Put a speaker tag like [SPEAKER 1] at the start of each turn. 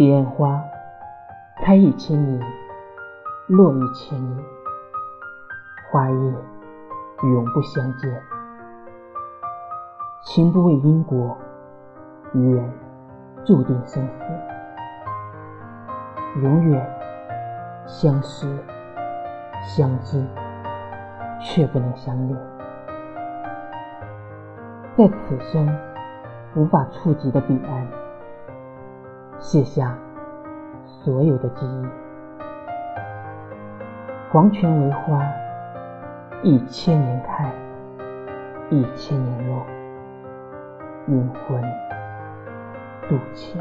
[SPEAKER 1] 彼岸花开一千年，落一千年，花叶永不相见。情不为因果，缘注定生死，永远相识相知，却不能相恋。在此生无法触及的彼岸，卸下所有的记忆。黄泉为花，一千年开，一千年落。阴魂渡情。